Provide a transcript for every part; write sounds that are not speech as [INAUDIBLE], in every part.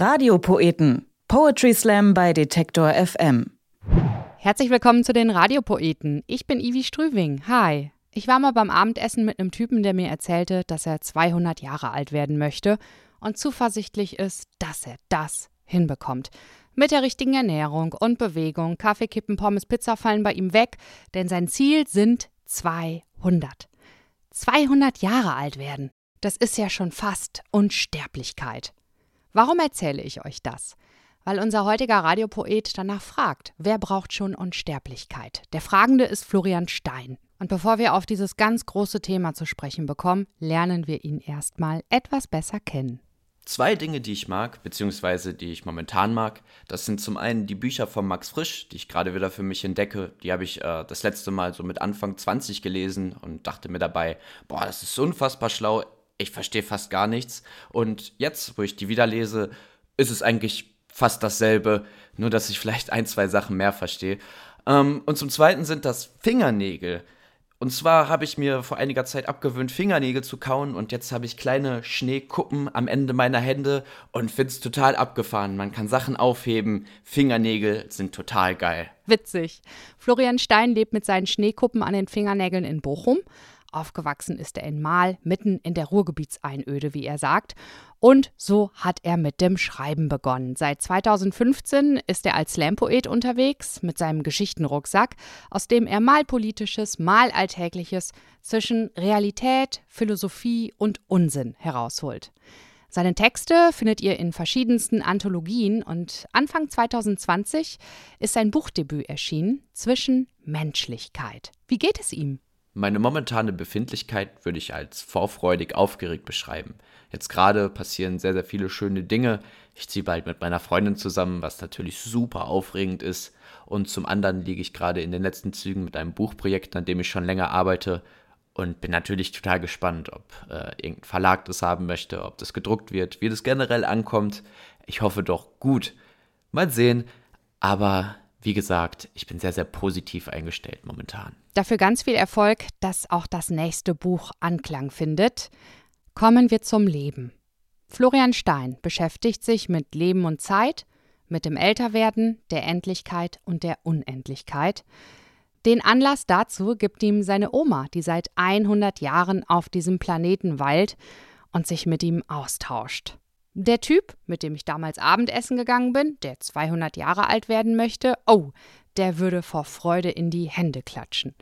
Radiopoeten. Poetry Slam bei Detektor FM. Herzlich willkommen zu den Radiopoeten. Ich bin Ivi Strüving. Hi. Ich war mal beim Abendessen mit einem Typen, der mir erzählte, dass er 200 Jahre alt werden möchte und zuversichtlich ist, dass er das hinbekommt. Mit der richtigen Ernährung und Bewegung, Kaffee, Kippen, Pommes, Pizza fallen bei ihm weg, denn sein Ziel sind 200. 200 Jahre alt werden. Das ist ja schon fast Unsterblichkeit. Warum erzähle ich euch das? Weil unser heutiger Radiopoet danach fragt, wer braucht schon Unsterblichkeit? Der Fragende ist Florian Stein. Und bevor wir auf dieses ganz große Thema zu sprechen bekommen, lernen wir ihn erstmal etwas besser kennen. Zwei Dinge, die ich mag, beziehungsweise die ich momentan mag, das sind zum einen die Bücher von Max Frisch, die ich gerade wieder für mich entdecke. Die habe ich äh, das letzte Mal so mit Anfang 20 gelesen und dachte mir dabei, boah, das ist unfassbar schlau, ich verstehe fast gar nichts. Und jetzt, wo ich die wieder lese, ist es eigentlich fast dasselbe, nur dass ich vielleicht ein, zwei Sachen mehr verstehe. Ähm, und zum Zweiten sind das Fingernägel. Und zwar habe ich mir vor einiger Zeit abgewöhnt, Fingernägel zu kauen und jetzt habe ich kleine Schneekuppen am Ende meiner Hände und finde es total abgefahren. Man kann Sachen aufheben. Fingernägel sind total geil. Witzig. Florian Stein lebt mit seinen Schneekuppen an den Fingernägeln in Bochum. Aufgewachsen ist er in Mahl, mitten in der Ruhrgebietseinöde, wie er sagt. Und so hat er mit dem Schreiben begonnen. Seit 2015 ist er als Slam-Poet unterwegs mit seinem Geschichtenrucksack, aus dem er mal politisches, mal alltägliches zwischen Realität, Philosophie und Unsinn herausholt. Seine Texte findet ihr in verschiedensten Anthologien und Anfang 2020 ist sein Buchdebüt erschienen, Zwischen Menschlichkeit. Wie geht es ihm? Meine momentane Befindlichkeit würde ich als vorfreudig aufgeregt beschreiben. Jetzt gerade passieren sehr, sehr viele schöne Dinge. Ich ziehe bald mit meiner Freundin zusammen, was natürlich super aufregend ist. Und zum anderen liege ich gerade in den letzten Zügen mit einem Buchprojekt, an dem ich schon länger arbeite. Und bin natürlich total gespannt, ob äh, irgendein Verlag das haben möchte, ob das gedruckt wird, wie das generell ankommt. Ich hoffe doch gut. Mal sehen. Aber wie gesagt, ich bin sehr, sehr positiv eingestellt momentan. Dafür ganz viel Erfolg, dass auch das nächste Buch Anklang findet. Kommen wir zum Leben. Florian Stein beschäftigt sich mit Leben und Zeit, mit dem Älterwerden, der Endlichkeit und der Unendlichkeit. Den Anlass dazu gibt ihm seine Oma, die seit 100 Jahren auf diesem Planeten weilt und sich mit ihm austauscht. Der Typ, mit dem ich damals Abendessen gegangen bin, der 200 Jahre alt werden möchte, oh, der würde vor Freude in die Hände klatschen.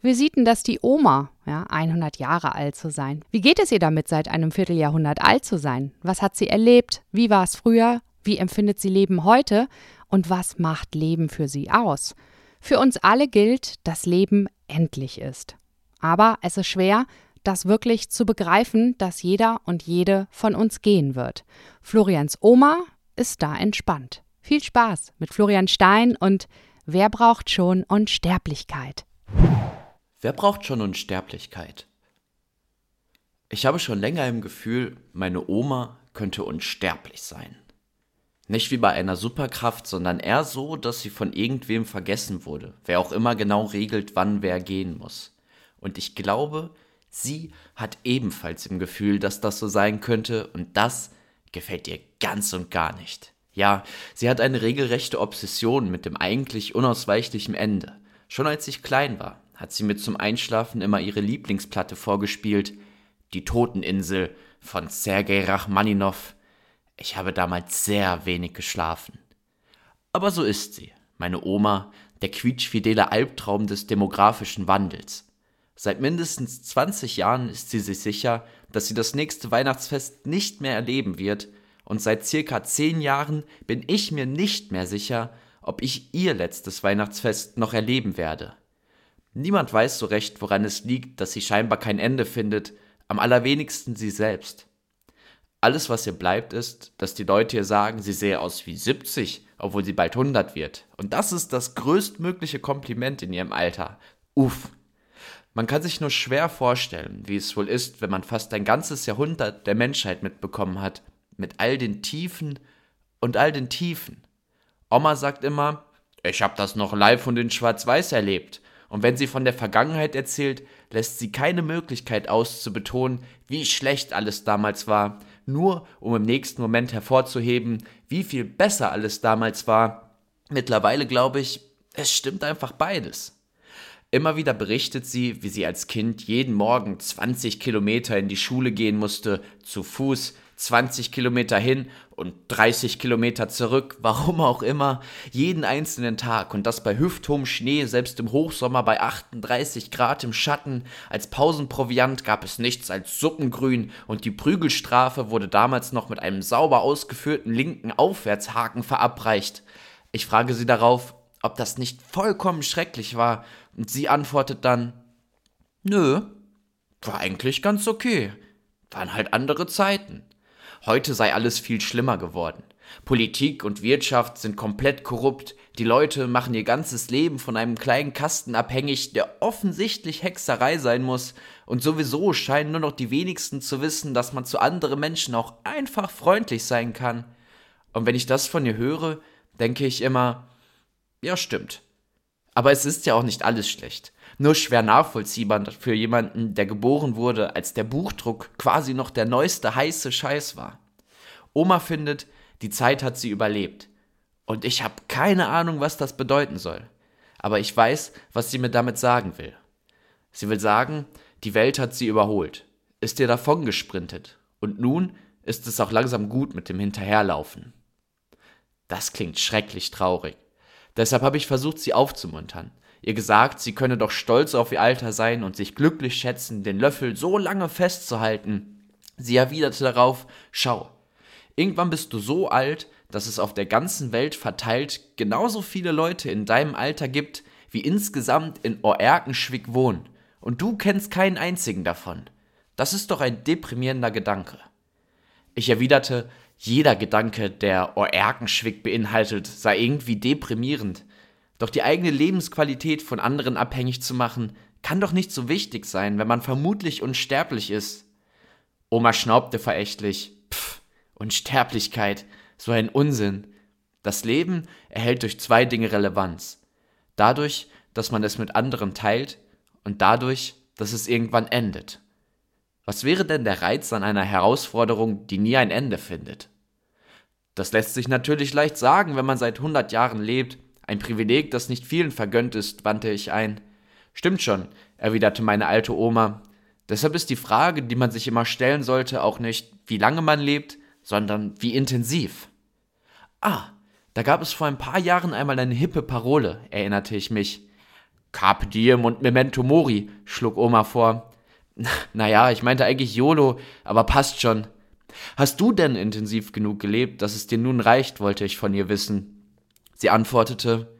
Wie sieht denn das die Oma, ja, 100 Jahre alt zu sein? Wie geht es ihr damit, seit einem Vierteljahrhundert alt zu sein? Was hat sie erlebt? Wie war es früher? Wie empfindet sie Leben heute? Und was macht Leben für sie aus? Für uns alle gilt, dass Leben endlich ist. Aber es ist schwer, das wirklich zu begreifen, dass jeder und jede von uns gehen wird. Florians Oma ist da entspannt. Viel Spaß mit Florian Stein und Wer braucht schon Unsterblichkeit? Wer braucht schon Unsterblichkeit? Ich habe schon länger im Gefühl, meine Oma könnte unsterblich sein. Nicht wie bei einer Superkraft, sondern eher so, dass sie von irgendwem vergessen wurde, wer auch immer genau regelt, wann wer gehen muss. Und ich glaube, Sie hat ebenfalls im Gefühl, dass das so sein könnte und das gefällt ihr ganz und gar nicht. Ja, sie hat eine regelrechte Obsession mit dem eigentlich unausweichlichen Ende. Schon als ich klein war, hat sie mir zum Einschlafen immer ihre Lieblingsplatte vorgespielt, Die Toteninsel von Sergei Rachmaninow. Ich habe damals sehr wenig geschlafen. Aber so ist sie, meine Oma, der quietschfidele Albtraum des demografischen Wandels. Seit mindestens 20 Jahren ist sie sich sicher, dass sie das nächste Weihnachtsfest nicht mehr erleben wird, und seit circa 10 Jahren bin ich mir nicht mehr sicher, ob ich ihr letztes Weihnachtsfest noch erleben werde. Niemand weiß so recht, woran es liegt, dass sie scheinbar kein Ende findet, am allerwenigsten sie selbst. Alles, was ihr bleibt, ist, dass die Leute ihr sagen, sie sehe aus wie 70, obwohl sie bald 100 wird. Und das ist das größtmögliche Kompliment in ihrem Alter. Uff. Man kann sich nur schwer vorstellen, wie es wohl ist, wenn man fast ein ganzes Jahrhundert der Menschheit mitbekommen hat, mit all den Tiefen und all den Tiefen. Oma sagt immer, ich hab das noch live und in Schwarz-Weiß erlebt. Und wenn sie von der Vergangenheit erzählt, lässt sie keine Möglichkeit aus zu betonen, wie schlecht alles damals war, nur um im nächsten Moment hervorzuheben, wie viel besser alles damals war. Mittlerweile glaube ich, es stimmt einfach beides. Immer wieder berichtet sie, wie sie als Kind jeden Morgen 20 Kilometer in die Schule gehen musste, zu Fuß, 20 Kilometer hin und 30 Kilometer zurück, [LAUGHS] warum auch immer, jeden einzelnen Tag und das bei hüfthohem Schnee, selbst im Hochsommer bei 38 Grad im Schatten. Als Pausenproviant gab es nichts als Suppengrün und die Prügelstrafe wurde damals noch mit einem sauber ausgeführten linken Aufwärtshaken verabreicht. Ich frage sie darauf, ob das nicht vollkommen schrecklich war und sie antwortet dann, nö, war eigentlich ganz okay. Waren halt andere Zeiten. Heute sei alles viel schlimmer geworden. Politik und Wirtschaft sind komplett korrupt, die Leute machen ihr ganzes Leben von einem kleinen Kasten abhängig, der offensichtlich Hexerei sein muss, und sowieso scheinen nur noch die wenigsten zu wissen, dass man zu anderen Menschen auch einfach freundlich sein kann. Und wenn ich das von ihr höre, denke ich immer, ja stimmt, aber es ist ja auch nicht alles schlecht. Nur schwer nachvollziehbar für jemanden, der geboren wurde, als der Buchdruck quasi noch der neueste heiße Scheiß war. Oma findet, die Zeit hat sie überlebt. Und ich habe keine Ahnung, was das bedeuten soll. Aber ich weiß, was sie mir damit sagen will. Sie will sagen, die Welt hat sie überholt, ist ihr davon gesprintet. Und nun ist es auch langsam gut mit dem Hinterherlaufen. Das klingt schrecklich traurig. Deshalb habe ich versucht, sie aufzumuntern. Ihr gesagt, sie könne doch stolz auf ihr Alter sein und sich glücklich schätzen, den Löffel so lange festzuhalten. Sie erwiderte darauf, schau, irgendwann bist du so alt, dass es auf der ganzen Welt verteilt genauso viele Leute in deinem Alter gibt, wie insgesamt in Oerkenschwick wohnen. Und du kennst keinen einzigen davon. Das ist doch ein deprimierender Gedanke. Ich erwiderte, jeder Gedanke, der Oerkenschwick beinhaltet, sei irgendwie deprimierend. Doch die eigene Lebensqualität von anderen abhängig zu machen, kann doch nicht so wichtig sein, wenn man vermutlich unsterblich ist. Oma schnaubte verächtlich. Pff, Unsterblichkeit, so ein Unsinn. Das Leben erhält durch zwei Dinge Relevanz. Dadurch, dass man es mit anderen teilt und dadurch, dass es irgendwann endet. Was wäre denn der Reiz an einer Herausforderung, die nie ein Ende findet? Das lässt sich natürlich leicht sagen, wenn man seit 100 Jahren lebt. Ein Privileg, das nicht vielen vergönnt ist, wandte ich ein. Stimmt schon, erwiderte meine alte Oma. Deshalb ist die Frage, die man sich immer stellen sollte, auch nicht, wie lange man lebt, sondern wie intensiv. Ah, da gab es vor ein paar Jahren einmal eine hippe Parole, erinnerte ich mich. Carpe diem und memento mori, schlug Oma vor. Naja, ich meinte eigentlich YOLO, aber passt schon. Hast du denn intensiv genug gelebt, dass es dir nun reicht, wollte ich von ihr wissen. Sie antwortete,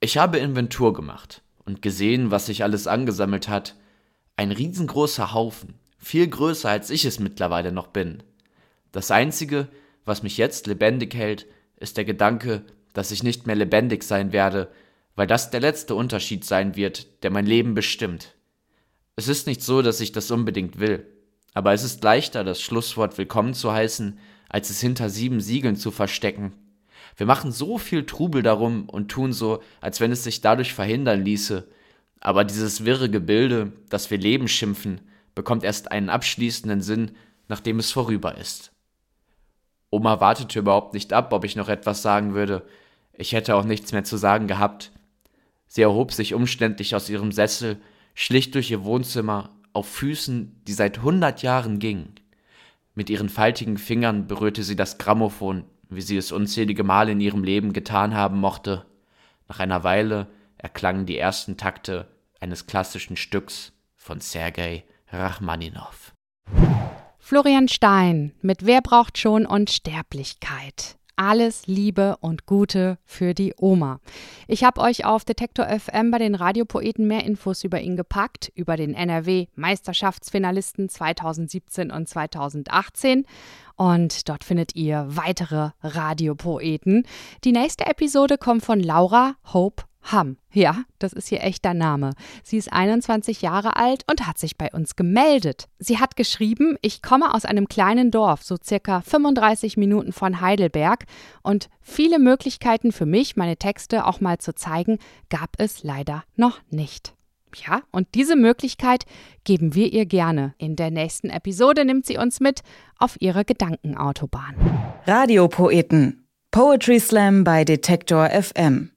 ich habe Inventur gemacht und gesehen, was sich alles angesammelt hat. Ein riesengroßer Haufen, viel größer als ich es mittlerweile noch bin. Das Einzige, was mich jetzt lebendig hält, ist der Gedanke, dass ich nicht mehr lebendig sein werde, weil das der letzte Unterschied sein wird, der mein Leben bestimmt. Es ist nicht so, dass ich das unbedingt will, aber es ist leichter, das Schlusswort willkommen zu heißen, als es hinter sieben Siegeln zu verstecken. Wir machen so viel Trubel darum und tun so, als wenn es sich dadurch verhindern ließe. Aber dieses wirre Gebilde, das wir Leben schimpfen, bekommt erst einen abschließenden Sinn, nachdem es vorüber ist. Oma wartete überhaupt nicht ab, ob ich noch etwas sagen würde. Ich hätte auch nichts mehr zu sagen gehabt. Sie erhob sich umständlich aus ihrem Sessel schlich durch ihr Wohnzimmer auf Füßen, die seit hundert Jahren gingen. Mit ihren faltigen Fingern berührte sie das Grammophon, wie sie es unzählige Male in ihrem Leben getan haben mochte. Nach einer Weile erklangen die ersten Takte eines klassischen Stücks von Sergei Rachmaninow. Florian Stein mit Wer braucht schon Unsterblichkeit? Alles Liebe und Gute für die Oma. Ich habe euch auf Detektor FM bei den Radiopoeten mehr Infos über ihn gepackt, über den NRW Meisterschaftsfinalisten 2017 und 2018. Und dort findet ihr weitere Radiopoeten. Die nächste Episode kommt von Laura Hope Ham. Ja, das ist ihr echter Name. Sie ist 21 Jahre alt und hat sich bei uns gemeldet. Sie hat geschrieben, ich komme aus einem kleinen Dorf, so circa 35 Minuten von Heidelberg und viele Möglichkeiten für mich, meine Texte auch mal zu zeigen, gab es leider noch nicht. Ja, und diese Möglichkeit geben wir ihr gerne. In der nächsten Episode nimmt sie uns mit auf ihre Gedankenautobahn. Radiopoeten. Poetry Slam bei Detektor FM.